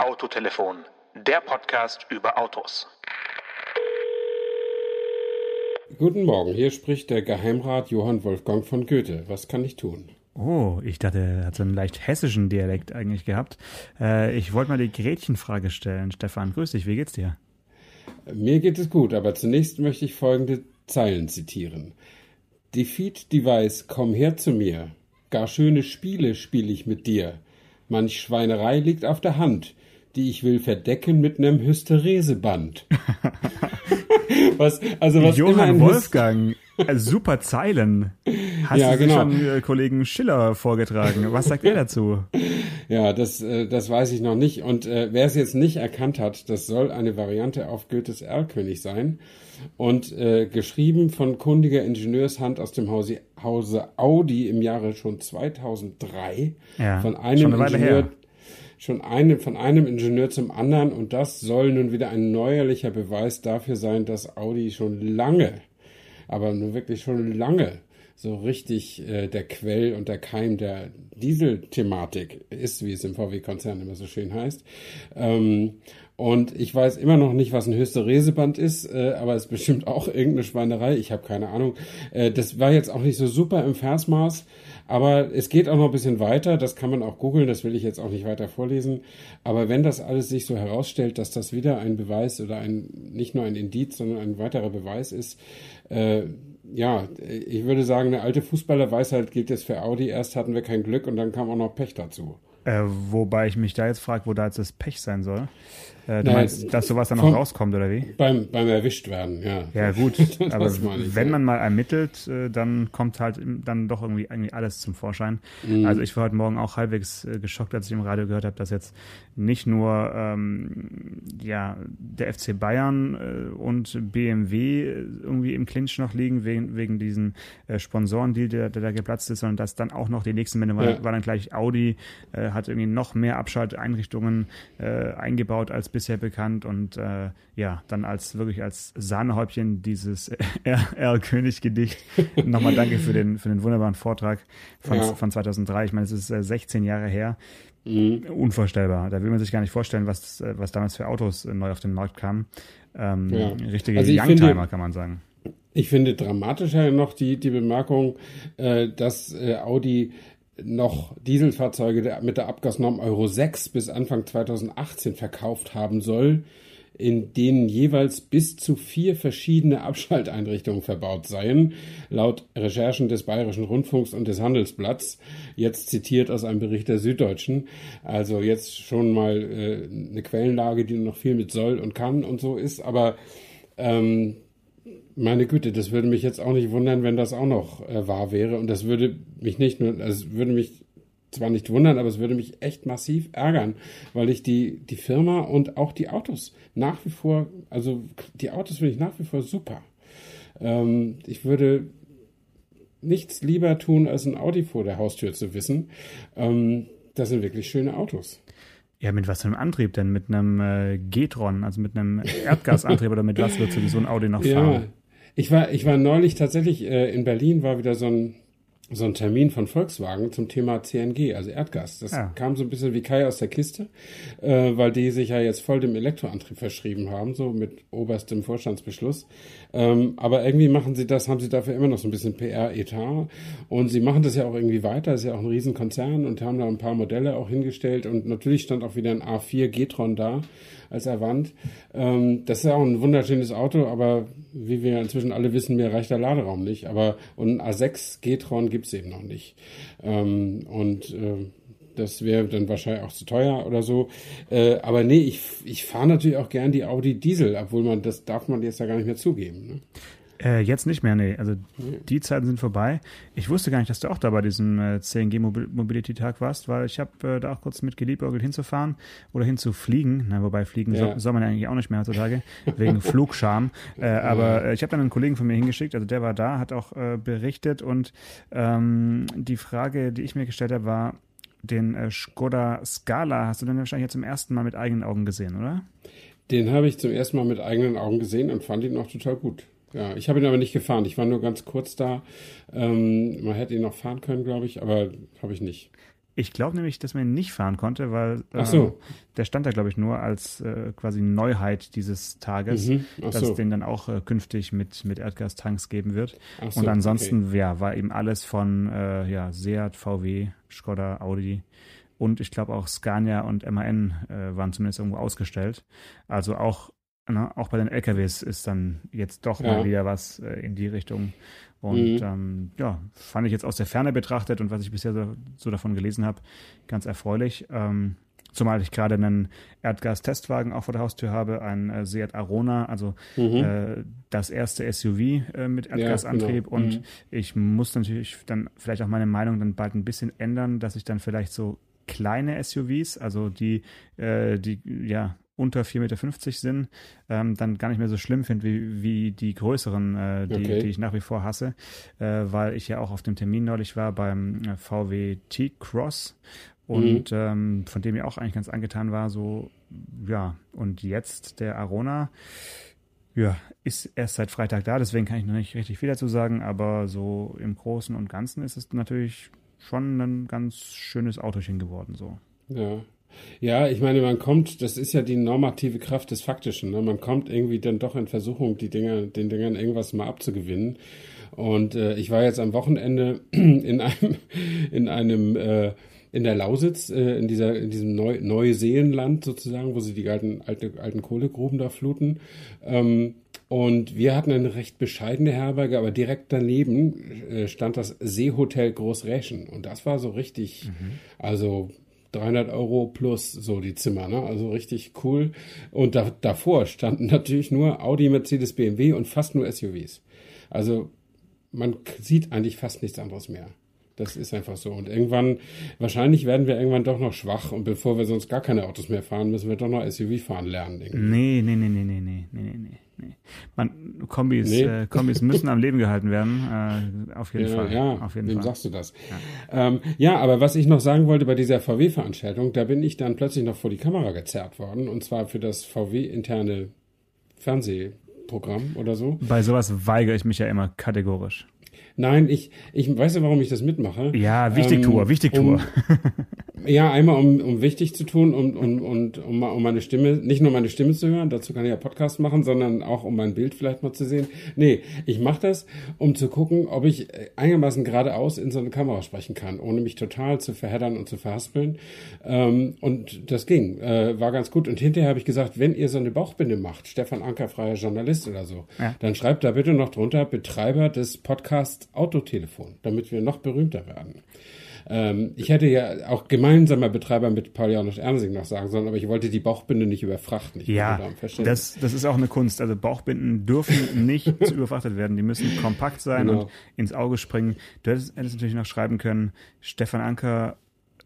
Autotelefon, der Podcast über Autos. Guten Morgen, hier spricht der Geheimrat Johann Wolfgang von Goethe. Was kann ich tun? Oh, ich dachte, er hat so einen leicht hessischen Dialekt eigentlich gehabt. Äh, ich wollte mal die Gretchenfrage stellen. Stefan, grüß dich, wie geht's dir? Mir geht es gut, aber zunächst möchte ich folgende Zeilen zitieren. Defeat Device, komm her zu mir. Gar schöne Spiele spiel ich mit dir. Manch Schweinerei liegt auf der Hand, die ich will verdecken mit nem Hystereseband. was, also was Johann Wolfgang, äh, super Zeilen. Hast ja, du genau. schon äh, Kollegen Schiller vorgetragen? Was sagt er dazu? Ja, das, äh, das weiß ich noch nicht. Und äh, wer es jetzt nicht erkannt hat, das soll eine Variante auf Goethes Erlkönig sein. Und äh, geschrieben von kundiger Ingenieurshand aus dem Hause, Hause Audi im Jahre schon 2003. Ja, von einem Ingenieur. Her schon eine, von einem Ingenieur zum anderen und das soll nun wieder ein neuerlicher Beweis dafür sein, dass Audi schon lange, aber nur wirklich schon lange so richtig äh, der Quell und der Keim der Diesel-Thematik ist, wie es im VW-Konzern immer so schön heißt. Ähm, und ich weiß immer noch nicht, was ein Hystereseband ist, äh, aber es ist bestimmt auch irgendeine Schweinerei. Ich habe keine Ahnung. Äh, das war jetzt auch nicht so super im Versmaß. Aber es geht auch noch ein bisschen weiter, das kann man auch googeln, das will ich jetzt auch nicht weiter vorlesen. Aber wenn das alles sich so herausstellt, dass das wieder ein Beweis oder ein, nicht nur ein Indiz, sondern ein weiterer Beweis ist, äh, ja, ich würde sagen, eine alte Fußballerweisheit gilt jetzt für Audi. Erst hatten wir kein Glück und dann kam auch noch Pech dazu. Äh, wobei ich mich da jetzt frage, wo da jetzt das Pech sein soll. Äh, du Nein, meinst, dass sowas dann noch rauskommt, oder wie? Beim, beim erwischt werden, ja. Ja, gut. aber ich, wenn ja. man mal ermittelt, äh, dann kommt halt dann doch irgendwie, irgendwie alles zum Vorschein. Mhm. Also ich war heute Morgen auch halbwegs äh, geschockt, als ich im Radio gehört habe, dass jetzt nicht nur ähm, ja, der FC Bayern äh, und BMW irgendwie im Clinch noch liegen, wegen, wegen diesen äh, Sponsorendeal, der, der da geplatzt ist, sondern dass dann auch noch die nächsten Männer ja. war, dann gleich Audi, äh, hat irgendwie noch mehr Abschalteinrichtungen äh, eingebaut als bisher bekannt und äh, ja, dann als wirklich als Sahnehäubchen dieses R-König-Gedicht. Nochmal danke für den, für den wunderbaren Vortrag von, ja. von 2003. Ich meine, es ist äh, 16 Jahre her. Mhm. Unvorstellbar. Da will man sich gar nicht vorstellen, was, äh, was damals für Autos äh, neu auf den Markt kamen. Ähm, ja. Richtige also Youngtimer, kann man sagen. Ich finde dramatischer noch die, die Bemerkung, äh, dass äh, Audi noch Dieselfahrzeuge mit der Abgasnorm Euro 6 bis Anfang 2018 verkauft haben soll, in denen jeweils bis zu vier verschiedene Abschalteinrichtungen verbaut seien, laut Recherchen des Bayerischen Rundfunks und des Handelsblatts, jetzt zitiert aus einem Bericht der Süddeutschen. Also jetzt schon mal äh, eine Quellenlage, die noch viel mit soll und kann und so ist, aber ähm, meine Güte, das würde mich jetzt auch nicht wundern, wenn das auch noch äh, wahr wäre. Und das würde mich nicht nur, also würde mich zwar nicht wundern, aber es würde mich echt massiv ärgern, weil ich die, die Firma und auch die Autos nach wie vor, also die Autos finde ich nach wie vor super. Ähm, ich würde nichts lieber tun, als ein Audi vor der Haustür zu wissen. Ähm, das sind wirklich schöne Autos. Ja, mit was für einem Antrieb denn? Mit einem äh, G-Tron, also mit einem Erdgasantrieb oder mit was wird sowieso ein Audi noch fahren? Ja, ich war, ich war neulich tatsächlich äh, in Berlin, war wieder so ein, so ein Termin von Volkswagen zum Thema CNG, also Erdgas. Das ja. kam so ein bisschen wie Kai aus der Kiste, äh, weil die sich ja jetzt voll dem Elektroantrieb verschrieben haben, so mit oberstem Vorstandsbeschluss. Ähm, aber irgendwie machen sie das, haben sie dafür immer noch so ein bisschen PR-Etat. Und sie machen das ja auch irgendwie weiter, ist ja auch ein Riesenkonzern und haben da ein paar Modelle auch hingestellt. Und natürlich stand auch wieder ein A4 G-Tron da als Avant. Ähm, das ist ja auch ein wunderschönes Auto, aber wie wir inzwischen alle wissen, mir reicht der Laderaum nicht. Aber und ein A6 G-Tron gibt's eben noch nicht. Ähm, und äh, das wäre dann wahrscheinlich auch zu teuer oder so. Äh, aber nee, ich, ich fahre natürlich auch gern die Audi Diesel, obwohl man das darf man jetzt ja gar nicht mehr zugeben. Ne? Äh, jetzt nicht mehr, nee. Also die Zeiten sind vorbei. Ich wusste gar nicht, dass du auch da bei diesem äh, CNG Mobility Tag warst, weil ich habe äh, da auch kurz mit geliebäugelt hinzufahren oder hinzufliegen. Na, wobei fliegen ja. soll, soll, man eigentlich auch nicht mehr heutzutage, wegen Flugscham. Äh, aber äh, ich habe dann einen Kollegen von mir hingeschickt, also der war da, hat auch äh, berichtet und ähm, die Frage, die ich mir gestellt habe, war, den Skoda Scala hast du dann wahrscheinlich jetzt zum ersten Mal mit eigenen Augen gesehen, oder? Den habe ich zum ersten Mal mit eigenen Augen gesehen und fand ihn auch total gut. Ja, ich habe ihn aber nicht gefahren. Ich war nur ganz kurz da. Ähm, man hätte ihn noch fahren können, glaube ich, aber habe ich nicht. Ich glaube nämlich, dass man ihn nicht fahren konnte, weil äh, so. der stand da, glaube ich, nur als äh, quasi Neuheit dieses Tages, mhm. dass so. es den dann auch äh, künftig mit, mit Erdgastanks geben wird. So, und ansonsten okay. ja, war eben alles von äh, ja, Seat, VW, Skoda, Audi und ich glaube auch Scania und MAN äh, waren zumindest irgendwo ausgestellt. Also auch Ne, auch bei den LKWs ist dann jetzt doch ja. mal wieder was äh, in die Richtung. Und mhm. ähm, ja, fand ich jetzt aus der Ferne betrachtet und was ich bisher so, so davon gelesen habe, ganz erfreulich. Ähm, zumal ich gerade einen Erdgas-Testwagen auch vor der Haustür habe, ein äh, Seat Arona, also mhm. äh, das erste SUV äh, mit Erdgasantrieb. Ja, genau. Und mhm. ich muss natürlich dann vielleicht auch meine Meinung dann bald ein bisschen ändern, dass ich dann vielleicht so kleine SUVs, also die, äh, die ja unter 4,50 Meter sind, ähm, dann gar nicht mehr so schlimm finde wie, wie die größeren, äh, die, okay. die ich nach wie vor hasse, äh, weil ich ja auch auf dem Termin neulich war beim äh, VW T-Cross und mhm. ähm, von dem ich auch eigentlich ganz angetan war, so, ja, und jetzt der Arona, ja, ist erst seit Freitag da, deswegen kann ich noch nicht richtig viel dazu sagen, aber so im Großen und Ganzen ist es natürlich schon ein ganz schönes Autochen geworden, so. Ja, ja, ich meine, man kommt, das ist ja die normative Kraft des Faktischen. Ne? Man kommt irgendwie dann doch in Versuchung, die Dinger, den Dingern irgendwas mal abzugewinnen. Und äh, ich war jetzt am Wochenende in einem, in einem, äh, in der Lausitz, äh, in dieser, in diesem Neu Neuseenland sozusagen, wo sie die alten, alte, alten Kohlegruben da fluten. Ähm, und wir hatten eine recht bescheidene Herberge, aber direkt daneben äh, stand das Seehotel Großräschen. Und das war so richtig, mhm. also 300 Euro plus so die Zimmer, ne? Also richtig cool. Und da, davor standen natürlich nur Audi, Mercedes, BMW und fast nur SUVs. Also man sieht eigentlich fast nichts anderes mehr. Das ist einfach so. Und irgendwann, wahrscheinlich werden wir irgendwann doch noch schwach und bevor wir sonst gar keine Autos mehr fahren, müssen wir doch noch SUV fahren lernen. Irgendwie. Nee, nee, nee, nee, nee, nee, nee, nee. Nee. Man, Kombis, nee. äh, Kombis müssen am Leben gehalten werden. Äh, auf jeden ja, Fall. Ja, auf jeden wem Fall. sagst du das? Ja. Ähm, ja, aber was ich noch sagen wollte bei dieser VW-Veranstaltung, da bin ich dann plötzlich noch vor die Kamera gezerrt worden und zwar für das VW-interne Fernsehprogramm oder so. Bei sowas weigere ich mich ja immer kategorisch. Nein, ich, ich weiß ja, warum ich das mitmache. Ja, Wichtigtour, ähm, Wichtigtour. Um, Ja, einmal um, um wichtig zu tun und, und, und um, um meine Stimme, nicht nur meine Stimme zu hören, dazu kann ich ja Podcast machen, sondern auch um mein Bild vielleicht mal zu sehen. Nee, ich mache das, um zu gucken, ob ich einigermaßen geradeaus in so eine Kamera sprechen kann, ohne mich total zu verheddern und zu verhaspeln. Ähm, und das ging, äh, war ganz gut. Und hinterher habe ich gesagt, wenn ihr so eine Bauchbinde macht, Stefan Anker, freier Journalist oder so, ja. dann schreibt da bitte noch drunter Betreiber des Podcasts Autotelefon, damit wir noch berühmter werden. Ähm, ich hätte ja auch gemeinsamer Betreiber mit Paul Janusz Ernsing noch sagen sollen, aber ich wollte die Bauchbinde nicht überfrachten. Ich ja, das, das ist auch eine Kunst. Also Bauchbinden dürfen nicht zu überfrachtet werden. Die müssen kompakt sein genau. und ins Auge springen. Du hättest, hättest natürlich noch schreiben können, Stefan Anker,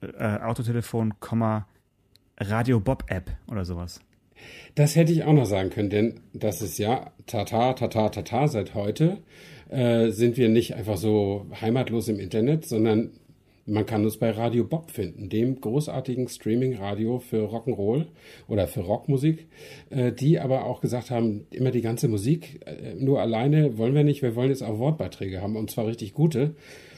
äh, Autotelefon, Radio Bob App oder sowas. Das hätte ich auch noch sagen können, denn das ist ja Tata, Tata, Tata seit heute. Äh, sind wir nicht einfach so heimatlos im Internet, sondern man kann uns bei Radio Bob finden, dem großartigen Streaming-Radio für Rock'n'Roll oder für Rockmusik, äh, die aber auch gesagt haben, immer die ganze Musik, äh, nur alleine wollen wir nicht, wir wollen jetzt auch Wortbeiträge haben und zwar richtig gute.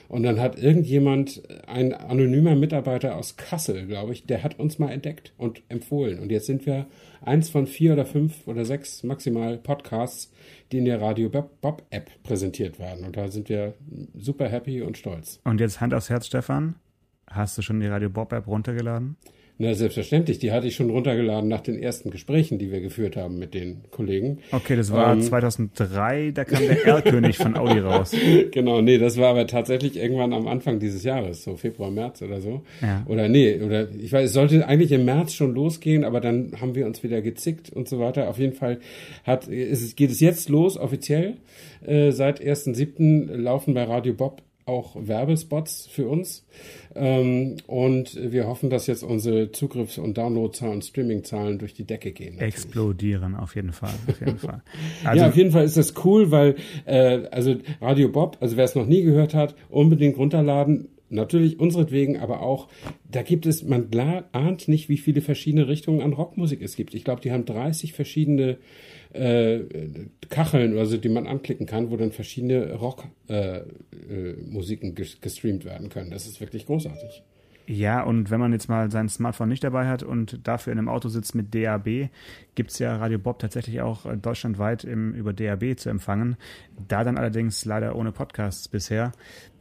Und dann hat irgendjemand, ein anonymer Mitarbeiter aus Kassel, glaube ich, der hat uns mal entdeckt und empfohlen. Und jetzt sind wir eins von vier oder fünf oder sechs maximal Podcasts, die in der Radio Bob App präsentiert werden. Und da sind wir super happy und stolz. Und jetzt Hand aufs Herz, Stefan. Hast du schon die Radio Bob App runtergeladen? Na, selbstverständlich. Die hatte ich schon runtergeladen nach den ersten Gesprächen, die wir geführt haben mit den Kollegen. Okay, das war ähm, 2003, da kam der Erlkönig von Audi raus. Genau, nee, das war aber tatsächlich irgendwann am Anfang dieses Jahres, so Februar, März oder so. Ja. Oder nee, oder ich weiß, es sollte eigentlich im März schon losgehen, aber dann haben wir uns wieder gezickt und so weiter. Auf jeden Fall hat, ist es, geht es jetzt los, offiziell. Äh, seit 1.7. laufen bei Radio Bob auch Werbespots für uns. Ähm, und wir hoffen, dass jetzt unsere Zugriffs- und Downloadzahlen und Streamingzahlen durch die Decke gehen. Natürlich. Explodieren, auf jeden Fall. Auf jeden Fall. Also, ja, auf jeden Fall ist das cool, weil äh, also Radio Bob, also wer es noch nie gehört hat, unbedingt runterladen. Natürlich unseretwegen, aber auch, da gibt es, man ahnt nicht, wie viele verschiedene Richtungen an Rockmusik es gibt. Ich glaube, die haben 30 verschiedene äh, Kacheln oder so, die man anklicken kann, wo dann verschiedene Rockmusiken äh, äh, gestreamt werden können. Das ist wirklich großartig. Ja, und wenn man jetzt mal sein Smartphone nicht dabei hat und dafür in einem Auto sitzt mit DAB, gibt es ja Radio Bob tatsächlich auch äh, deutschlandweit im, über DAB zu empfangen. Da dann allerdings leider ohne Podcasts bisher.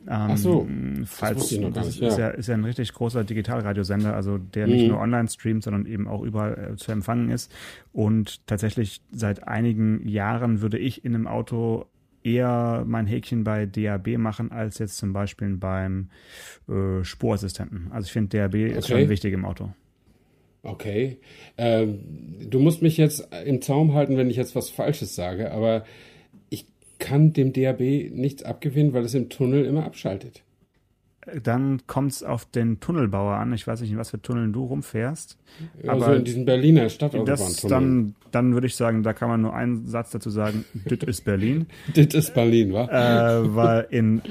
Ähm, Ach so, falls, das, das ist, ja. ist, ja, ein richtig großer Digitalradiosender, also der nicht mhm. nur online streamt, sondern eben auch überall äh, zu empfangen ist. Und tatsächlich seit einigen Jahren würde ich in einem Auto eher mein Häkchen bei DAB machen, als jetzt zum Beispiel beim äh, Spurassistenten. Also ich finde, DAB okay. ist schon wichtig im Auto. Okay. Ähm, du musst mich jetzt im Zaum halten, wenn ich jetzt was Falsches sage, aber ich kann dem DAB nichts abgewinnen, weil es im Tunnel immer abschaltet. Dann kommt es auf den Tunnelbauer an. Ich weiß nicht, in was für Tunneln du rumfährst. Also aber in diesen Berliner Stadtautobahn-Tunnel. Dann, dann würde ich sagen, da kann man nur einen Satz dazu sagen. Dit ist Berlin. Dit ist Berlin, wa? Äh, weil in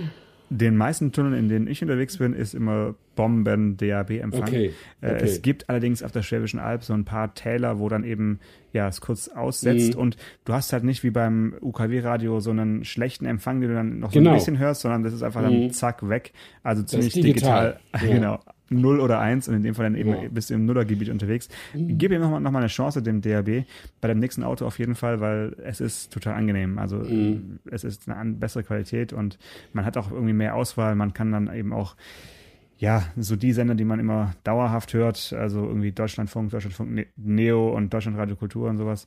den meisten Tunneln, in denen ich unterwegs bin, ist immer Bomben-DAB-Empfang. Okay, äh, okay. es gibt allerdings auf der Schwäbischen Alb so ein paar Täler, wo dann eben ja es kurz aussetzt mhm. und du hast halt nicht wie beim UKW-Radio so einen schlechten Empfang, den du dann noch so genau. ein bisschen hörst, sondern das ist einfach mhm. dann zack weg. Also ziemlich digital. digital. Ja. genau. 0 oder 1 und in dem Fall dann eben ja. bist du im Nullergebiet unterwegs. Mhm. Gib ihm nochmal noch mal eine Chance, dem DAB, bei dem nächsten Auto auf jeden Fall, weil es ist total angenehm. Also mhm. es ist eine bessere Qualität und man hat auch irgendwie mehr Auswahl. Man kann dann eben auch ja, so die Sender, die man immer dauerhaft hört, also irgendwie Deutschlandfunk, Deutschlandfunk ne-, Neo und Deutschlandradio Kultur und sowas,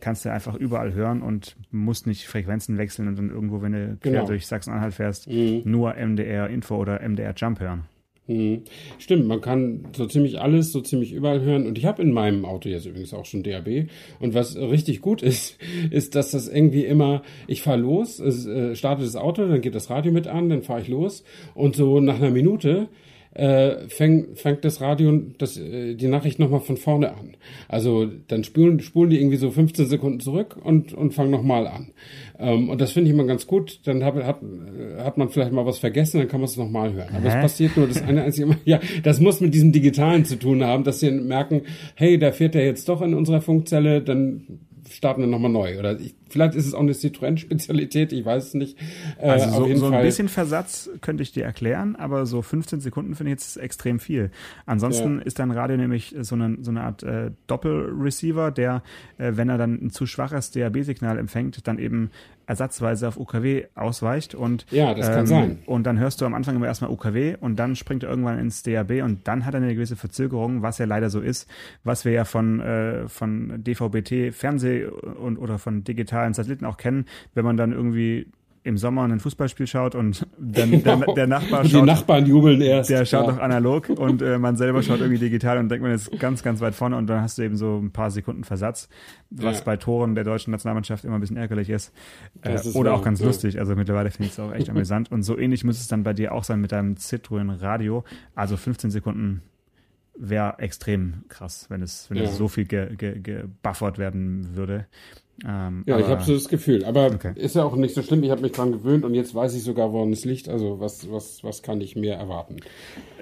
kannst du einfach überall hören und musst nicht Frequenzen wechseln und dann irgendwo, wenn du quer genau. durch Sachsen-Anhalt fährst, mhm. nur MDR Info oder MDR Jump hören. Hm. Stimmt, man kann so ziemlich alles, so ziemlich überall hören. Und ich habe in meinem Auto jetzt übrigens auch schon DAB. Und was richtig gut ist, ist, dass das irgendwie immer, ich fahre los, es äh, startet das Auto, dann geht das Radio mit an, dann fahre ich los. Und so nach einer Minute äh, fängt, fängt das Radio das, äh, die Nachricht nochmal von vorne an. Also dann spulen, spulen die irgendwie so 15 Sekunden zurück und, und fangen nochmal an. Ähm, und das finde ich immer ganz gut. Dann hat, hat, hat man vielleicht mal was vergessen, dann kann man es nochmal hören. Aber es passiert nur das eine einzige Mal. Ja, das muss mit diesem Digitalen zu tun haben, dass sie merken, hey, da fährt er jetzt doch in unserer Funkzelle, dann starten wir nochmal neu. Oder ich, vielleicht ist es auch eine Citroën-Spezialität, ich weiß es nicht. Äh, also so, so ein Fall. bisschen Versatz könnte ich dir erklären, aber so 15 Sekunden finde ich jetzt extrem viel. Ansonsten ja. ist dein Radio nämlich so eine, so eine Art äh, Doppelreceiver, der, äh, wenn er dann ein zu schwaches DAB-Signal empfängt, dann eben ersatzweise auf UKW ausweicht und ja, das kann ähm, sein. Und dann hörst du am Anfang immer erstmal UKW und dann springt er irgendwann ins DAB und dann hat er eine gewisse Verzögerung, was ja leider so ist, was wir ja von äh, von DVB-T Fernseh und oder von digitalen Satelliten auch kennen, wenn man dann irgendwie im Sommer ein Fußballspiel schaut und dann der, der Nachbar schaut. Die Nachbarn jubeln erst. Der schaut ja. noch analog und äh, man selber schaut irgendwie digital und denkt man ist ganz, ganz weit vorne und dann hast du eben so ein paar Sekunden Versatz, was ja. bei Toren der deutschen Nationalmannschaft immer ein bisschen ärgerlich ist. Äh, ist oder wahr, auch ganz ja. lustig. Also mittlerweile finde ich es auch echt amüsant. Und so ähnlich muss es dann bei dir auch sein mit deinem Citroën Radio. Also 15 Sekunden wäre extrem krass, wenn es, wenn es so viel gebuffert ge, ge werden würde. Ähm, ja, ich habe so das Gefühl. Aber okay. ist ja auch nicht so schlimm. Ich habe mich dran gewöhnt und jetzt weiß ich sogar, woran es liegt. Also was, was, was kann ich mehr erwarten?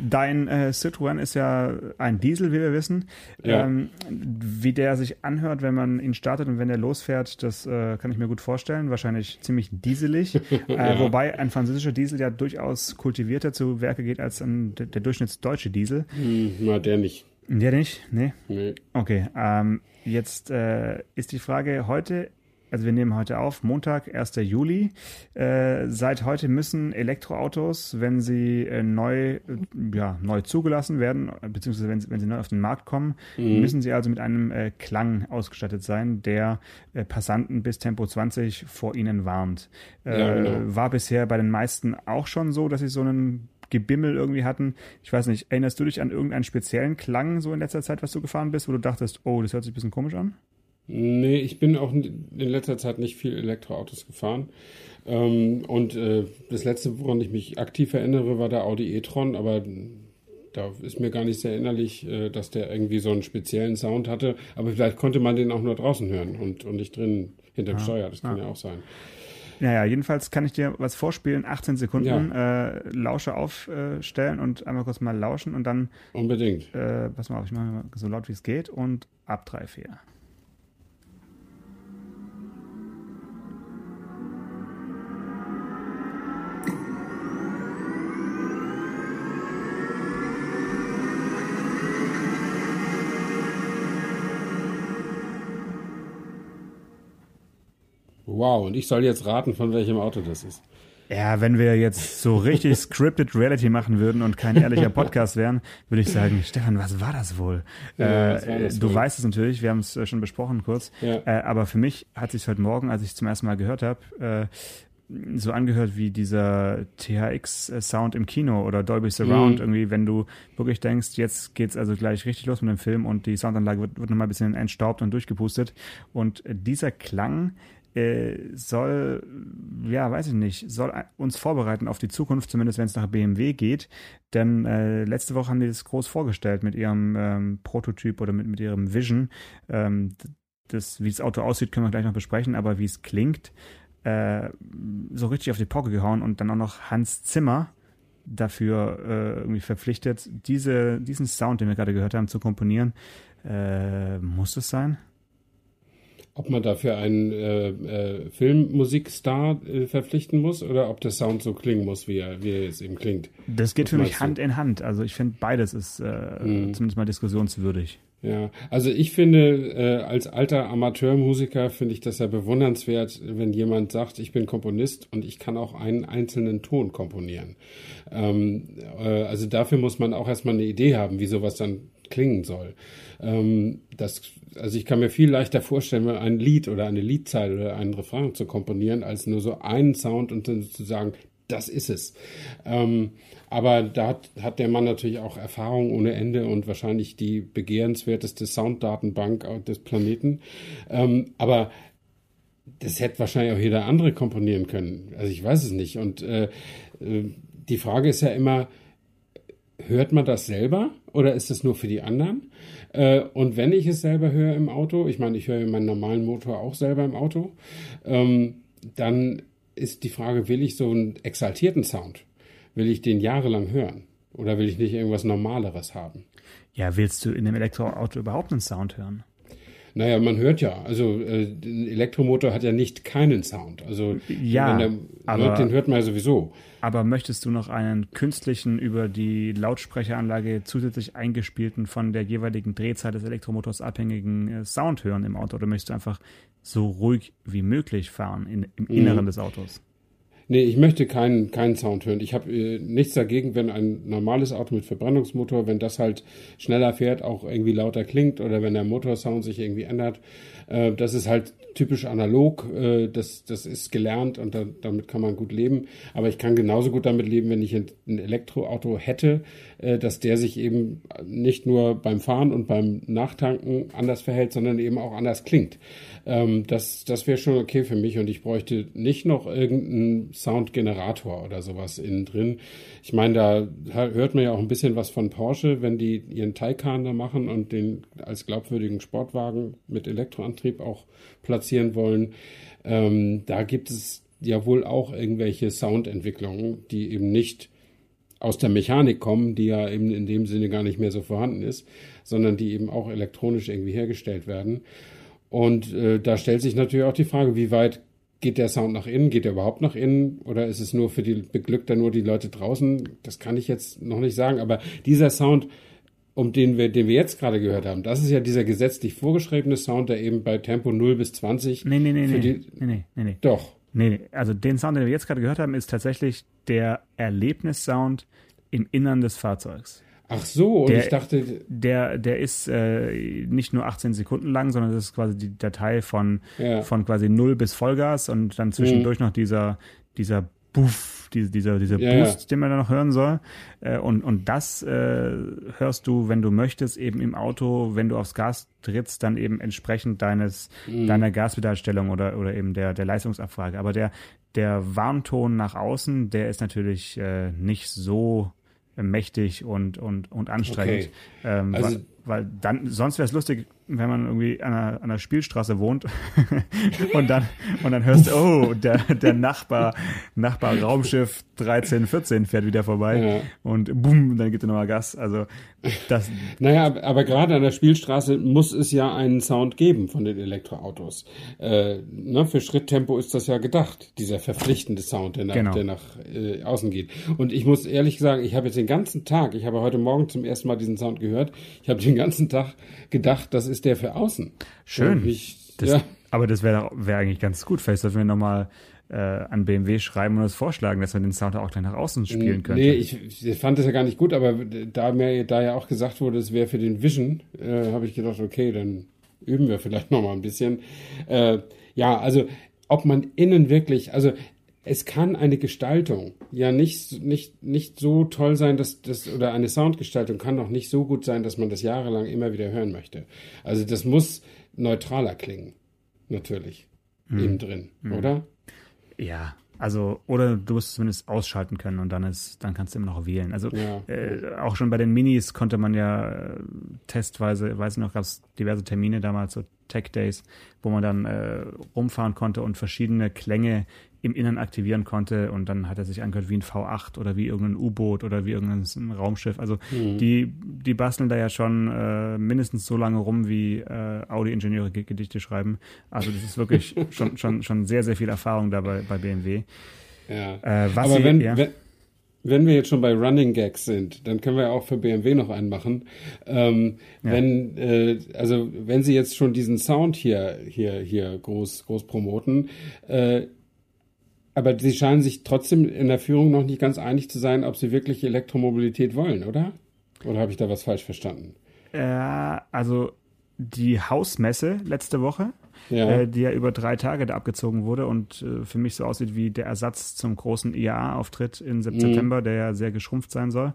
Dein äh, Citroën ist ja ein Diesel, wie wir wissen. Ja. Ähm, wie der sich anhört, wenn man ihn startet und wenn er losfährt, das äh, kann ich mir gut vorstellen. Wahrscheinlich ziemlich dieselig. äh, ja. Wobei ein französischer Diesel ja durchaus kultivierter zu Werke geht als ein, der, der durchschnittsdeutsche Diesel. Hm, na, der nicht. Der nicht? Nee? Nee. Okay. Ähm, Jetzt äh, ist die Frage heute, also wir nehmen heute auf, Montag, 1. Juli. Äh, seit heute müssen Elektroautos, wenn sie äh, neu, äh, ja, neu zugelassen werden, beziehungsweise wenn, wenn sie neu auf den Markt kommen, mhm. müssen sie also mit einem äh, Klang ausgestattet sein, der äh, Passanten bis Tempo 20 vor ihnen warnt. Ja, genau. War bisher bei den meisten auch schon so, dass sie so einen Gebimmel irgendwie hatten. Ich weiß nicht, erinnerst du dich an irgendeinen speziellen Klang so in letzter Zeit, was du gefahren bist, wo du dachtest, oh, das hört sich ein bisschen komisch an? Nee, ich bin auch in letzter Zeit nicht viel Elektroautos gefahren. Ähm, und äh, das letzte, woran ich mich aktiv erinnere, war der Audi e-tron, aber da ist mir gar nicht sehr erinnerlich, äh, dass der irgendwie so einen speziellen Sound hatte. Aber vielleicht konnte man den auch nur draußen hören und, und nicht drin hinterm ah, Steuer. Das kann ah. ja auch sein. Naja, jedenfalls kann ich dir was vorspielen, 18 Sekunden, ja. äh, Lauscher aufstellen und einmal kurz mal lauschen und dann. Unbedingt. Äh, pass mal auf, ich mache mal so laut wie es geht und ab 3, 4. Wow, und ich soll jetzt raten, von welchem Auto das ist. Ja, wenn wir jetzt so richtig scripted Reality machen würden und kein ehrlicher Podcast wären, würde ich sagen, Stefan, was war das wohl? Ja, äh, war das du wohl? weißt es natürlich, wir haben es äh, schon besprochen kurz. Ja. Äh, aber für mich hat sich heute Morgen, als ich es zum ersten Mal gehört habe, äh, so angehört wie dieser THX-Sound im Kino oder Dolby Surround, mhm. irgendwie, wenn du wirklich denkst, jetzt geht's also gleich richtig los mit dem Film und die Soundanlage wird, wird nochmal ein bisschen entstaubt und durchgepustet. Und dieser Klang, äh, soll, ja, weiß ich nicht, soll uns vorbereiten auf die Zukunft, zumindest wenn es nach BMW geht. Denn äh, letzte Woche haben die das groß vorgestellt mit ihrem ähm, Prototyp oder mit, mit ihrem Vision. Ähm, das, wie das Auto aussieht, können wir gleich noch besprechen, aber wie es klingt, äh, so richtig auf die Pocke gehauen und dann auch noch Hans Zimmer dafür äh, irgendwie verpflichtet, diese, diesen Sound, den wir gerade gehört haben, zu komponieren. Äh, muss es sein? Ob man dafür einen äh, äh, Filmmusikstar äh, verpflichten muss oder ob der Sound so klingen muss, wie er, wie er jetzt eben klingt. Das geht Was für mich Hand in Hand. Also ich finde beides ist mhm. zumindest mal diskussionswürdig. Ja, also ich finde, äh, als alter Amateurmusiker finde ich das ja bewundernswert, wenn jemand sagt, ich bin Komponist und ich kann auch einen einzelnen Ton komponieren. Ähm, äh, also dafür muss man auch erstmal eine Idee haben, wie sowas dann klingen soll. Ähm, das, also ich kann mir viel leichter vorstellen, ein Lied oder eine Liedzeile oder einen Refrain zu komponieren, als nur so einen Sound und dann zu sagen, das ist es. Ähm, aber da hat, hat der Mann natürlich auch Erfahrung ohne Ende und wahrscheinlich die begehrenswerteste Sounddatenbank des Planeten. Ähm, aber das hätte wahrscheinlich auch jeder andere komponieren können. Also ich weiß es nicht. Und äh, äh die Frage ist ja immer, hört man das selber oder ist es nur für die anderen? Äh, und wenn ich es selber höre im Auto, ich meine, ich höre meinen normalen Motor auch selber im Auto, ähm, dann ist die Frage, will ich so einen exaltierten Sound? Will ich den jahrelang hören? Oder will ich nicht irgendwas Normaleres haben? Ja, willst du in einem Elektroauto überhaupt einen Sound hören? Naja, man hört ja. Also äh, ein Elektromotor hat ja nicht keinen Sound. Also ja, der, aber, den hört man ja sowieso. Aber möchtest du noch einen künstlichen über die Lautsprecheranlage zusätzlich eingespielten von der jeweiligen Drehzahl des Elektromotors abhängigen äh, Sound hören im Auto? Oder möchtest du einfach so ruhig wie möglich fahren in, im Inneren mhm. des Autos? Nee, ich möchte keinen, keinen Sound hören. Ich habe äh, nichts dagegen, wenn ein normales Auto mit Verbrennungsmotor, wenn das halt schneller fährt, auch irgendwie lauter klingt oder wenn der Motorsound sich irgendwie ändert. Äh, das ist halt typisch analog, äh, das, das ist gelernt und da, damit kann man gut leben. Aber ich kann genauso gut damit leben, wenn ich ein, ein Elektroauto hätte, dass der sich eben nicht nur beim Fahren und beim Nachtanken anders verhält, sondern eben auch anders klingt. Ähm, das das wäre schon okay für mich und ich bräuchte nicht noch irgendeinen Soundgenerator oder sowas innen drin. Ich meine, da hört man ja auch ein bisschen was von Porsche, wenn die ihren Taycan da machen und den als glaubwürdigen Sportwagen mit Elektroantrieb auch platzieren wollen. Ähm, da gibt es ja wohl auch irgendwelche Soundentwicklungen, die eben nicht aus der Mechanik kommen, die ja eben in dem Sinne gar nicht mehr so vorhanden ist, sondern die eben auch elektronisch irgendwie hergestellt werden. Und äh, da stellt sich natürlich auch die Frage, wie weit geht der Sound nach innen? Geht er überhaupt nach innen? Oder ist es nur für die Beglückter nur die Leute draußen? Das kann ich jetzt noch nicht sagen. Aber dieser Sound, um den wir, den wir jetzt gerade gehört haben, das ist ja dieser gesetzlich vorgeschriebene Sound, der eben bei Tempo 0 bis 20. Nee, nee, nee, nee, die, nee, nee, nee, nee. Doch. Nee, nee, also den Sound, den wir jetzt gerade gehört haben, ist tatsächlich der Erlebnissound im Innern des Fahrzeugs. Ach so, und der, ich dachte. Der, der ist äh, nicht nur 18 Sekunden lang, sondern das ist quasi die Datei von, ja. von quasi Null bis Vollgas und dann zwischendurch mhm. noch dieser, dieser Buff, diese, dieser, dieser ja, Boost, ja. den man da noch hören soll. Äh, und, und das äh, hörst du, wenn du möchtest, eben im Auto, wenn du aufs Gas trittst, dann eben entsprechend deines, mhm. deiner Gaspedalstellung oder, oder eben der, der Leistungsabfrage. Aber der, der Warnton nach außen, der ist natürlich äh, nicht so mächtig und, und, und anstrengend. Okay. Ähm, also, weil, weil dann, sonst wäre es lustig, wenn man irgendwie an einer, an einer Spielstraße wohnt und dann und dann hörst du, oh, der, der Nachbar, Nachbar Raumschiff 13, 14 fährt wieder vorbei ja. und boom, dann gibt er nochmal Gas. Also das. Naja, aber gerade an der Spielstraße muss es ja einen Sound geben von den Elektroautos. Äh, ne, für Schritttempo ist das ja gedacht, dieser verpflichtende Sound, der nach, genau. der nach äh, außen geht. Und ich muss ehrlich sagen, ich habe jetzt den ganzen Tag, ich habe heute Morgen zum ersten Mal diesen Sound gehört, ich habe den ganzen Tag gedacht, das ist der für außen. Schön. Ich, das, ja. Aber das wäre wär eigentlich ganz gut. Vielleicht sollten wir nochmal äh, an BMW schreiben und uns vorschlagen, dass wir den Sound auch gleich nach außen spielen können. Nee, ich, ich, fand das ja gar nicht gut, aber da mir da ja auch gesagt wurde, es wäre für den Vision, äh, habe ich gedacht, okay, dann üben wir vielleicht nochmal ein bisschen. Äh, ja, also ob man innen wirklich, also es kann eine Gestaltung ja nicht, nicht, nicht so toll sein, dass das, oder eine Soundgestaltung kann auch nicht so gut sein, dass man das jahrelang immer wieder hören möchte. Also das muss neutraler klingen. Natürlich. Mhm. Innen drin, mhm. oder? Ja, also, oder du musst es zumindest ausschalten können und dann ist, dann kannst du immer noch wählen. Also ja. äh, auch schon bei den Minis konnte man ja äh, testweise, weiß ich noch, gab es diverse Termine damals, so Tech Days, wo man dann äh, rumfahren konnte und verschiedene Klänge im Innern aktivieren konnte und dann hat er sich angehört wie ein V8 oder wie irgendein U-Boot oder wie irgendein Raumschiff. Also mhm. die, die basteln da ja schon äh, mindestens so lange rum, wie äh, Audi-Ingenieure Gedichte schreiben. Also das ist wirklich schon, schon, schon sehr, sehr viel Erfahrung da bei, BMW. Ja. Äh, Aber sie, wenn, ja, wenn, wenn wir jetzt schon bei Running Gags sind, dann können wir auch für BMW noch einen machen. Ähm, ja. Wenn äh, also wenn Sie jetzt schon diesen Sound hier hier hier groß groß promoten, äh, aber Sie scheinen sich trotzdem in der Führung noch nicht ganz einig zu sein, ob Sie wirklich Elektromobilität wollen, oder? Oder habe ich da was falsch verstanden? Äh, also die Hausmesse letzte Woche, ja. Äh, die ja über drei Tage da abgezogen wurde und äh, für mich so aussieht wie der Ersatz zum großen IAA-Auftritt im mhm. September, der ja sehr geschrumpft sein soll.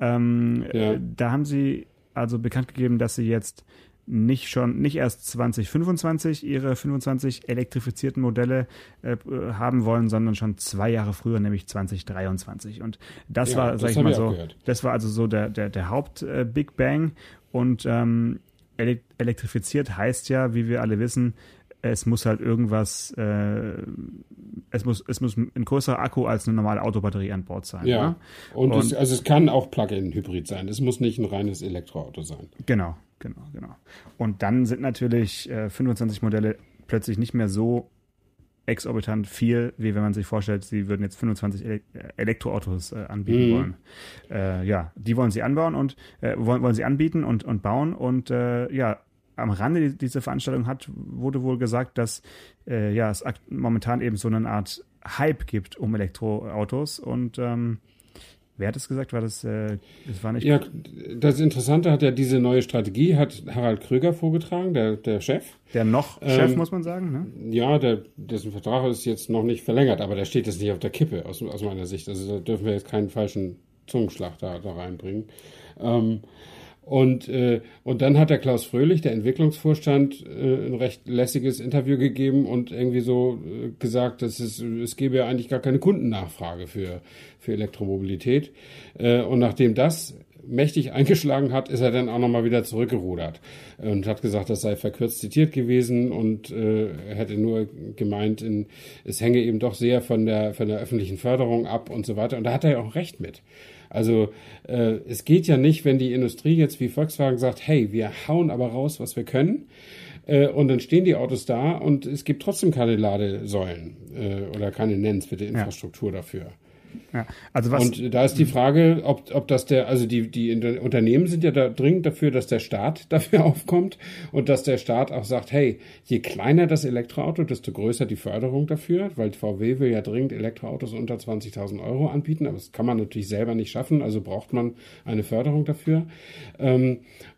Ähm, ja. Da haben sie also bekannt gegeben, dass sie jetzt nicht schon, nicht erst 2025 ihre 25 elektrifizierten Modelle äh, haben wollen, sondern schon zwei Jahre früher, nämlich 2023. Und das ja, war, das sag ich mal so, das war also so der, der, der Haupt-Big äh, Bang. Und ähm, elektrifiziert heißt ja, wie wir alle wissen, es muss halt irgendwas, äh, es muss, es muss ein größerer Akku als eine normale Autobatterie an Bord sein. Ja. Ne? Und, und es, also es kann auch Plug-in-Hybrid sein. Es muss nicht ein reines Elektroauto sein. Genau, genau, genau. Und dann sind natürlich äh, 25 Modelle plötzlich nicht mehr so exorbitant viel, wie wenn man sich vorstellt, sie würden jetzt 25 Ele Elektroautos äh, anbieten mhm. wollen. Äh, ja, die wollen sie anbauen und äh, wollen, wollen sie anbieten und, und bauen und äh, ja, am Rande dieser Veranstaltung hat, wurde wohl gesagt, dass äh, ja, es momentan eben so eine Art Hype gibt um Elektroautos und ähm, Wer hat es gesagt? War das, äh, das war nicht. Ja, das Interessante hat ja diese neue Strategie, hat Harald Kröger vorgetragen, der, der Chef. Der noch Chef, ähm, muss man sagen, ne? Ja, der, dessen Vertrag ist jetzt noch nicht verlängert, aber der steht jetzt nicht auf der Kippe, aus, aus meiner Sicht. Also da dürfen wir jetzt keinen falschen Zungenschlag da, da reinbringen. Ähm, und, äh, und dann hat der Klaus Fröhlich, der Entwicklungsvorstand, äh, ein recht lässiges Interview gegeben und irgendwie so äh, gesagt, dass es, es gäbe ja eigentlich gar keine Kundennachfrage für, für Elektromobilität. Äh, und nachdem das mächtig eingeschlagen hat, ist er dann auch nochmal wieder zurückgerudert und hat gesagt, das sei verkürzt zitiert gewesen und äh, hätte nur gemeint, in, es hänge eben doch sehr von der, von der öffentlichen Förderung ab und so weiter. Und da hat er ja auch recht mit. Also äh, es geht ja nicht, wenn die Industrie jetzt wie Volkswagen sagt, hey, wir hauen aber raus, was wir können. Äh, und dann stehen die Autos da und es gibt trotzdem keine Ladesäulen äh, oder keine nennenswerte Infrastruktur ja. dafür. Ja, also was, und da ist die Frage, ob, ob das der, also die, die Unternehmen sind ja da dringend dafür, dass der Staat dafür aufkommt und dass der Staat auch sagt, hey, je kleiner das Elektroauto, desto größer die Förderung dafür, weil VW will ja dringend Elektroautos unter 20.000 Euro anbieten, aber das kann man natürlich selber nicht schaffen, also braucht man eine Förderung dafür.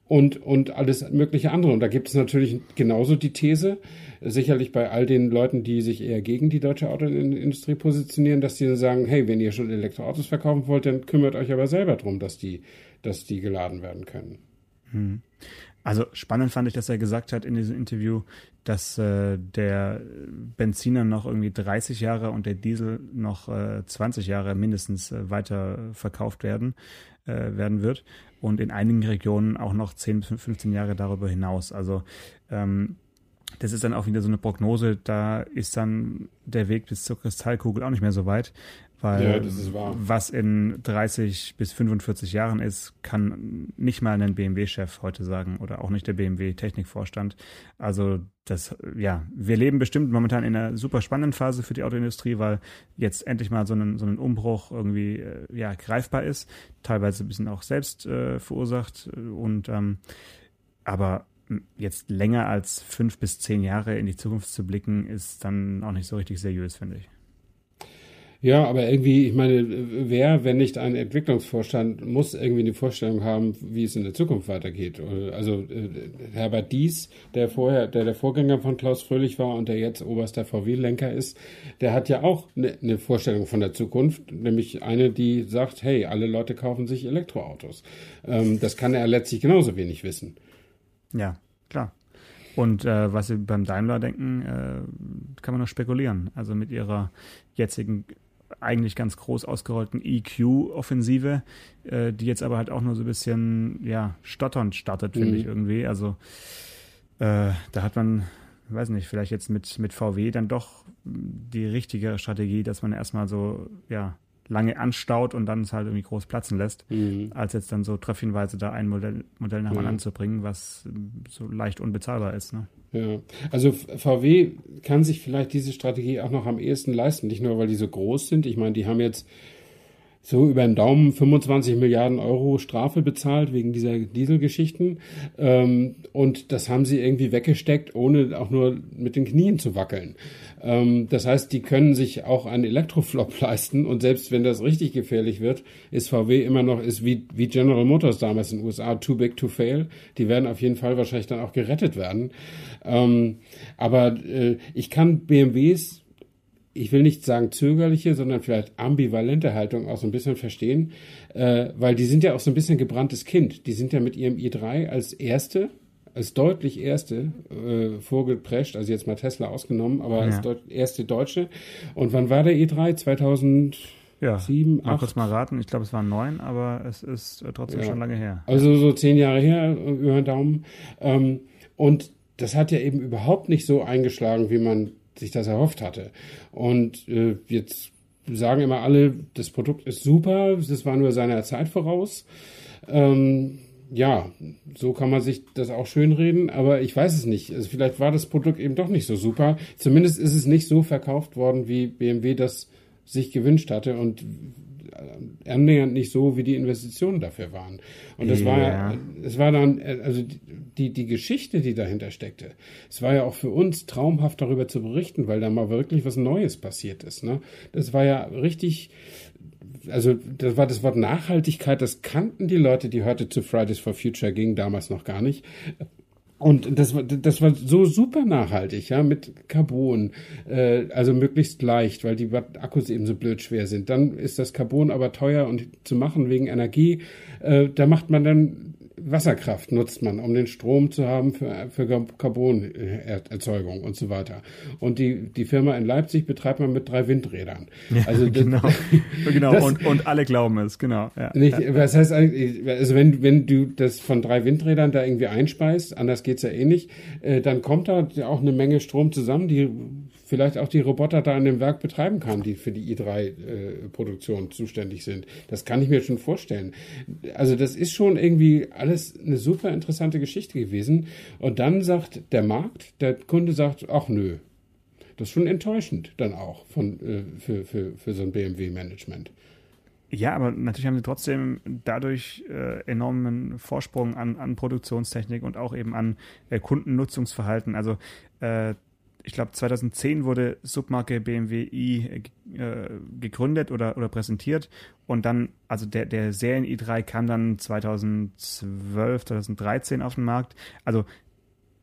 Und, und alles mögliche andere. Und da gibt es natürlich genauso die These, sicherlich bei all den Leuten, die sich eher gegen die deutsche Autoindustrie positionieren, dass die sagen, hey, wenn ihr schon Elektroautos verkaufen wollt, dann kümmert euch aber selber drum, dass die, dass die geladen werden können. Hm. Also spannend fand ich, dass er gesagt hat in diesem Interview, dass äh, der Benziner noch irgendwie 30 Jahre und der Diesel noch äh, 20 Jahre mindestens äh, weiter verkauft werden äh, werden wird und in einigen Regionen auch noch 10 bis 15 Jahre darüber hinaus. Also ähm, das ist dann auch wieder so eine Prognose, da ist dann der Weg bis zur Kristallkugel auch nicht mehr so weit. Weil ja, was in 30 bis 45 Jahren ist, kann nicht mal ein BMW-Chef heute sagen oder auch nicht der BMW-Technikvorstand. Also das, ja, wir leben bestimmt momentan in einer super spannenden Phase für die Autoindustrie, weil jetzt endlich mal so ein, so ein Umbruch irgendwie äh, ja, greifbar ist, teilweise ein bisschen auch selbst äh, verursacht. Und ähm, aber jetzt länger als fünf bis zehn Jahre in die Zukunft zu blicken, ist dann auch nicht so richtig seriös, finde ich. Ja, aber irgendwie, ich meine, wer, wenn nicht ein Entwicklungsvorstand, muss irgendwie eine Vorstellung haben, wie es in der Zukunft weitergeht. Also äh, Herbert Dies, der vorher, der der Vorgänger von Klaus Fröhlich war und der jetzt oberster VW-Lenker ist, der hat ja auch eine, eine Vorstellung von der Zukunft, nämlich eine, die sagt, hey, alle Leute kaufen sich Elektroautos. Ähm, das kann er letztlich genauso wenig wissen. Ja, klar. Und äh, was Sie beim Daimler denken, äh, kann man noch spekulieren. Also mit ihrer jetzigen eigentlich ganz groß ausgerollten EQ-Offensive, äh, die jetzt aber halt auch nur so ein bisschen ja, stotternd startet, finde mhm. ich irgendwie. Also äh, da hat man, weiß nicht, vielleicht jetzt mit, mit VW dann doch die richtige Strategie, dass man erstmal so, ja, lange anstaut und dann es halt irgendwie groß platzen lässt, mhm. als jetzt dann so tröpfchenweise da ein Modell, Modell nach mhm. anderen zu bringen, was so leicht unbezahlbar ist. Ne? Ja, also VW kann sich vielleicht diese Strategie auch noch am ehesten leisten, nicht nur weil die so groß sind. Ich meine, die haben jetzt so über den Daumen 25 Milliarden Euro Strafe bezahlt wegen dieser Dieselgeschichten. Ähm, und das haben sie irgendwie weggesteckt, ohne auch nur mit den Knien zu wackeln. Ähm, das heißt, die können sich auch einen Elektroflop leisten. Und selbst wenn das richtig gefährlich wird, ist VW immer noch, ist wie, wie General Motors damals in den USA, too big to fail. Die werden auf jeden Fall wahrscheinlich dann auch gerettet werden. Ähm, aber äh, ich kann BMWs ich will nicht sagen zögerliche, sondern vielleicht ambivalente Haltung auch so ein bisschen verstehen, äh, weil die sind ja auch so ein bisschen gebranntes Kind. Die sind ja mit ihrem i3 als erste, als deutlich erste äh, vorgeprescht, also jetzt mal Tesla ausgenommen, aber ja. als deut erste Deutsche. Und wann war der i3? 2000? Ja, sieben, mal acht. kurz mal raten. Ich glaube, es waren neun, aber es ist äh, trotzdem ja. schon lange her. Also so zehn Jahre her, über den Daumen. Ähm, und das hat ja eben überhaupt nicht so eingeschlagen, wie man sich das erhofft hatte. Und äh, jetzt sagen immer alle, das Produkt ist super, das war nur seiner Zeit voraus. Ähm, ja, so kann man sich das auch schönreden, aber ich weiß es nicht. Also vielleicht war das Produkt eben doch nicht so super. Zumindest ist es nicht so verkauft worden, wie BMW das sich gewünscht hatte und annähernd nicht so, wie die Investitionen dafür waren. Und das ja. war, es war dann, also die, die Geschichte, die dahinter steckte, es war ja auch für uns traumhaft darüber zu berichten, weil da mal wirklich was Neues passiert ist. Ne? Das war ja richtig, also das war das Wort Nachhaltigkeit, das kannten die Leute, die heute zu Fridays for Future gingen, damals noch gar nicht. Und das war, das war so super nachhaltig, ja, mit Carbon, äh, also möglichst leicht, weil die Akkus eben so blöd schwer sind. Dann ist das Carbon aber teuer und zu machen wegen Energie. Äh, da macht man dann Wasserkraft nutzt man, um den Strom zu haben für, für Carbonerzeugung und so weiter. Und die, die Firma in Leipzig betreibt man mit drei Windrädern. Ja, also genau, genau. Das, und, und alle glauben es, genau. Ja, nicht, ja. Was heißt eigentlich, also wenn, wenn du das von drei Windrädern da irgendwie einspeist, anders geht's ja eh nicht, äh, dann kommt da auch eine Menge Strom zusammen, die vielleicht auch die Roboter da in dem Werk betreiben kann, die für die i3-Produktion äh, zuständig sind. Das kann ich mir schon vorstellen. Also das ist schon irgendwie alles eine super interessante Geschichte gewesen. Und dann sagt der Markt, der Kunde sagt, ach nö. Das ist schon enttäuschend dann auch von, äh, für, für, für so ein BMW-Management. Ja, aber natürlich haben sie trotzdem dadurch äh, enormen Vorsprung an, an Produktionstechnik und auch eben an äh, Kundennutzungsverhalten. Also äh, ich glaube 2010 wurde Submarke BMW i äh, gegründet oder, oder präsentiert und dann, also der, der Serien i3 kam dann 2012, 2013 auf den Markt. Also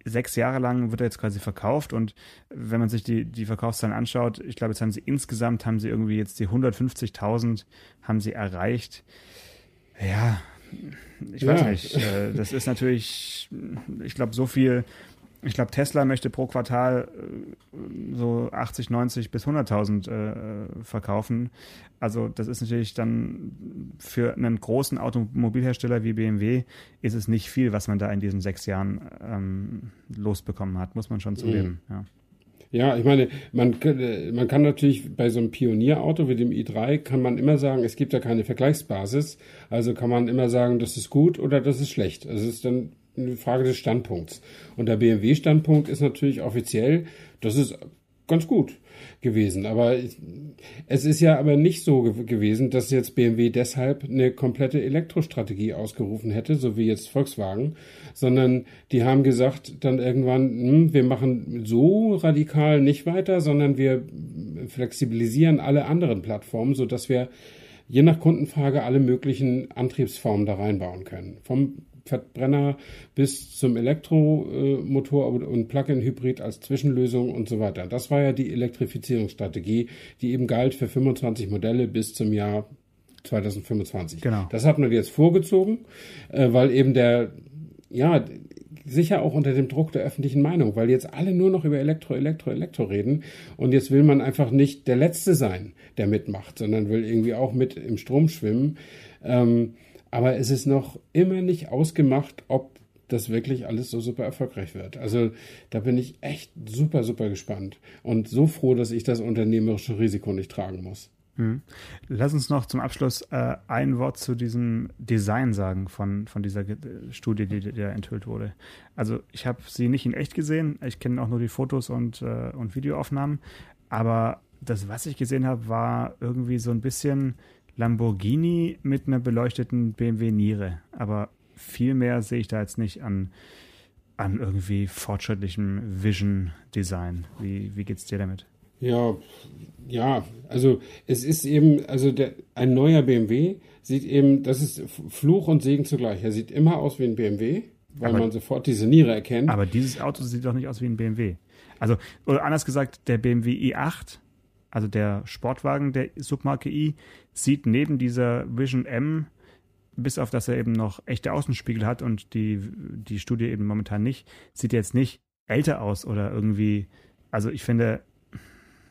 sechs Jahre lang wird er jetzt quasi verkauft und wenn man sich die, die Verkaufszahlen anschaut, ich glaube, jetzt haben sie insgesamt, haben sie irgendwie jetzt die 150.000 haben sie erreicht. Ja, ich ja. weiß nicht. Äh, das ist natürlich, ich glaube, so viel ich glaube, Tesla möchte pro Quartal äh, so 80, 90 bis 100.000 äh, verkaufen. Also das ist natürlich dann für einen großen Automobilhersteller wie BMW ist es nicht viel, was man da in diesen sechs Jahren ähm, losbekommen hat, muss man schon zugeben. Mhm. Ja. Ja, ich meine, man, man kann natürlich bei so einem Pionierauto wie dem i3 kann man immer sagen, es gibt ja keine Vergleichsbasis. Also kann man immer sagen, das ist gut oder das ist schlecht. Also es ist dann eine Frage des Standpunkts. Und der BMW-Standpunkt ist natürlich offiziell, das ist ganz gut gewesen. Aber es ist ja aber nicht so gewesen, dass jetzt BMW deshalb eine komplette Elektrostrategie ausgerufen hätte, so wie jetzt Volkswagen, sondern die haben gesagt dann irgendwann, hm, wir machen so radikal nicht weiter, sondern wir flexibilisieren alle anderen Plattformen, so dass wir je nach Kundenfrage alle möglichen Antriebsformen da reinbauen können. Vom Verbrenner bis zum Elektromotor und Plug-in-Hybrid als Zwischenlösung und so weiter. Das war ja die Elektrifizierungsstrategie, die eben galt für 25 Modelle bis zum Jahr 2025. Genau. Das hat man jetzt vorgezogen, äh, weil eben der, ja, sicher auch unter dem Druck der öffentlichen Meinung, weil jetzt alle nur noch über Elektro, Elektro, Elektro reden und jetzt will man einfach nicht der Letzte sein, der mitmacht, sondern will irgendwie auch mit im Strom schwimmen. Ähm, aber es ist noch immer nicht ausgemacht, ob das wirklich alles so super erfolgreich wird. Also da bin ich echt super, super gespannt und so froh, dass ich das unternehmerische Risiko nicht tragen muss. Mhm. Lass uns noch zum Abschluss äh, ein Wort zu diesem Design sagen von, von dieser Studie, die, da enthüllt wurde. Also ich habe sie nicht in echt gesehen, ich kenne auch nur die Fotos und, äh, und Videoaufnahmen, aber das, was ich gesehen habe, war irgendwie so ein bisschen Lamborghini mit einer beleuchteten BMW Niere. Aber viel mehr sehe ich da jetzt nicht an, an irgendwie fortschrittlichem Vision Design. Wie, wie es dir damit? Ja, ja, also es ist eben, also der, ein neuer BMW sieht eben, das ist Fluch und Segen zugleich. Er sieht immer aus wie ein BMW, weil aber, man sofort diese Niere erkennt. Aber dieses Auto sieht doch nicht aus wie ein BMW. Also, oder anders gesagt, der BMW i8 also der Sportwagen der Submarke i, sieht neben dieser Vision M, bis auf dass er eben noch echte Außenspiegel hat und die, die Studie eben momentan nicht, sieht jetzt nicht älter aus oder irgendwie, also ich finde,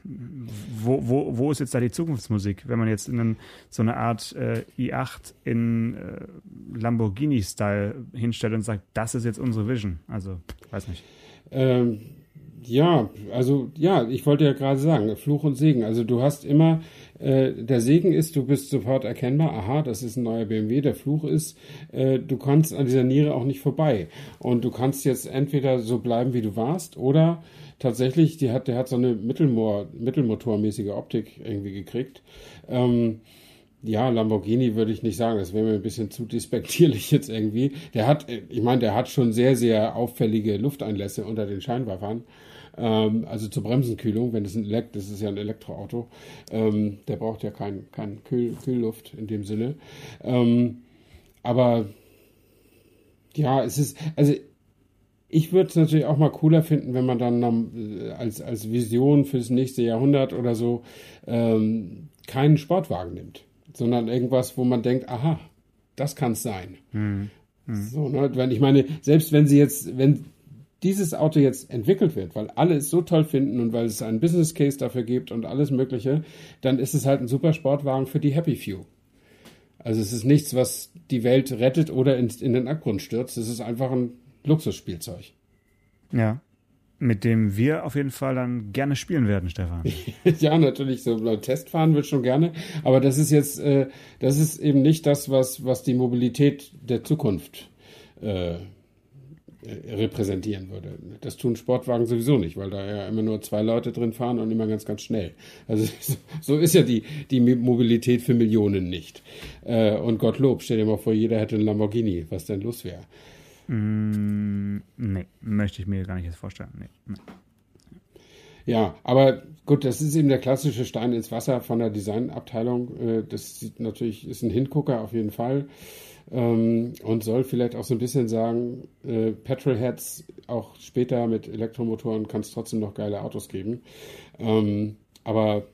wo, wo, wo ist jetzt da die Zukunftsmusik? Wenn man jetzt in einen, so eine Art äh, i8 in äh, Lamborghini-Style hinstellt und sagt, das ist jetzt unsere Vision. Also, weiß nicht. Ähm, ja, also ja, ich wollte ja gerade sagen, Fluch und Segen. Also du hast immer, äh, der Segen ist, du bist sofort erkennbar, aha, das ist ein neuer BMW, der Fluch ist, äh, du kannst an dieser Niere auch nicht vorbei. Und du kannst jetzt entweder so bleiben, wie du warst, oder tatsächlich, die hat, der hat so eine Mittelmotor, Mittelmotormäßige Optik irgendwie gekriegt. Ähm, ja, Lamborghini würde ich nicht sagen, das wäre mir ein bisschen zu despektierlich jetzt irgendwie. Der hat, ich meine, der hat schon sehr, sehr auffällige Lufteinlässe unter den Scheinwerfern. Ähm, also zur Bremsenkühlung, wenn es ein Elekt, das ist ja ein Elektroauto, ähm, der braucht ja kein, kein Kühl, Kühlluft in dem Sinne. Ähm, aber ja, es ist, also ich würde es natürlich auch mal cooler finden, wenn man dann äh, als, als Vision fürs nächste Jahrhundert oder so ähm, keinen Sportwagen nimmt, sondern irgendwas, wo man denkt, aha, das kann es sein. Mhm. So, ne? Wenn ich meine, selbst wenn sie jetzt, wenn dieses Auto jetzt entwickelt wird, weil alle es so toll finden und weil es einen Business Case dafür gibt und alles Mögliche, dann ist es halt ein super Sportwagen für die Happy Few. Also es ist nichts, was die Welt rettet oder in, in den Abgrund stürzt. Es ist einfach ein Luxusspielzeug. Ja. Mit dem wir auf jeden Fall dann gerne spielen werden, Stefan. ja, natürlich, so Testfahren wird schon gerne. Aber das ist jetzt, äh, das ist eben nicht das, was, was die Mobilität der Zukunft äh, repräsentieren würde. Das tun Sportwagen sowieso nicht, weil da ja immer nur zwei Leute drin fahren und immer ganz, ganz schnell. Also so ist ja die, die Mobilität für Millionen nicht. Äh, und Gottlob, stell dir mal vor, jeder hätte einen Lamborghini, was denn los wäre. Mm, nee, möchte ich mir gar nicht jetzt vorstellen. Nee, nee. Ja, aber gut, das ist eben der klassische Stein ins Wasser von der Designabteilung. Äh, das sieht natürlich, ist ein Hingucker auf jeden Fall ähm, und soll vielleicht auch so ein bisschen sagen, äh, Petrolheads auch später mit Elektromotoren kann es trotzdem noch geile Autos geben. Ähm, aber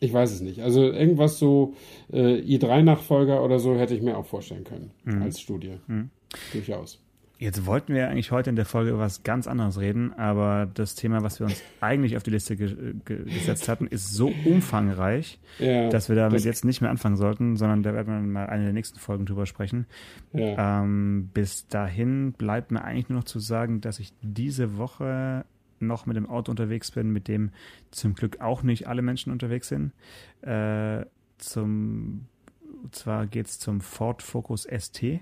ich weiß es nicht. Also irgendwas so äh, i3-Nachfolger oder so hätte ich mir auch vorstellen können mhm. als Studie. Mhm. Durchaus. Jetzt wollten wir eigentlich heute in der Folge über was ganz anderes reden, aber das Thema, was wir uns eigentlich auf die Liste ge ge gesetzt hatten, ist so umfangreich, ja, dass wir damit jetzt nicht mehr anfangen sollten, sondern da werden wir mal eine der nächsten Folgen drüber sprechen. Ja. Ähm, bis dahin bleibt mir eigentlich nur noch zu sagen, dass ich diese Woche noch mit dem Auto unterwegs bin, mit dem zum Glück auch nicht alle Menschen unterwegs sind. Äh, zum, zwar geht es zum Ford Focus ST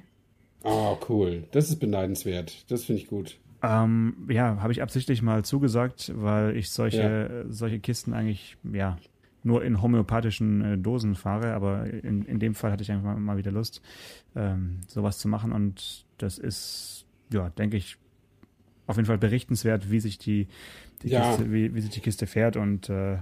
Oh, cool. Das ist beneidenswert. Das finde ich gut. Ähm, ja, habe ich absichtlich mal zugesagt, weil ich solche, ja. solche Kisten eigentlich, ja, nur in homöopathischen äh, Dosen fahre, aber in, in dem Fall hatte ich einfach mal, mal wieder Lust, ähm, sowas zu machen und das ist, ja, denke ich, auf jeden Fall berichtenswert, wie sich die, die ja. Kiste, wie, wie sich die Kiste fährt und äh,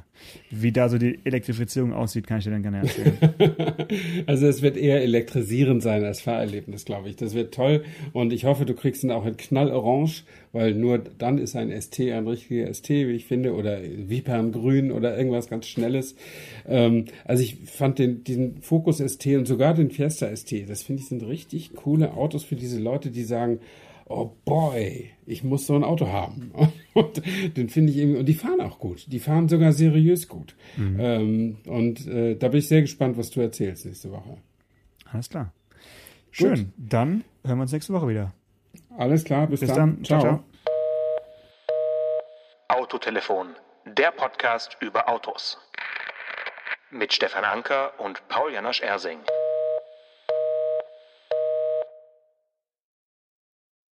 wie da so die Elektrifizierung aussieht, kann ich dir dann gerne erzählen. also es wird eher elektrisierend sein als Fahrerlebnis, glaube ich. Das wird toll und ich hoffe, du kriegst ihn auch in knallorange, weil nur dann ist ein ST ein richtiger ST, wie ich finde, oder Viperngrün oder irgendwas ganz Schnelles. Ähm, also ich fand den, diesen Focus ST und sogar den Fiesta ST, das finde ich sind richtig coole Autos für diese Leute, die sagen, oh boy, ich muss so ein Auto haben. Und den finde ich irgendwie, und die fahren auch gut. Die fahren sogar seriös gut. Mhm. Ähm, und äh, da bin ich sehr gespannt, was du erzählst nächste Woche. Alles klar. Schön. Gut. Dann hören wir uns nächste Woche wieder. Alles klar, bis, bis dann. dann. Ciao. ciao. Autotelefon, der Podcast über Autos. Mit Stefan Anker und Paul Janosch Ersing.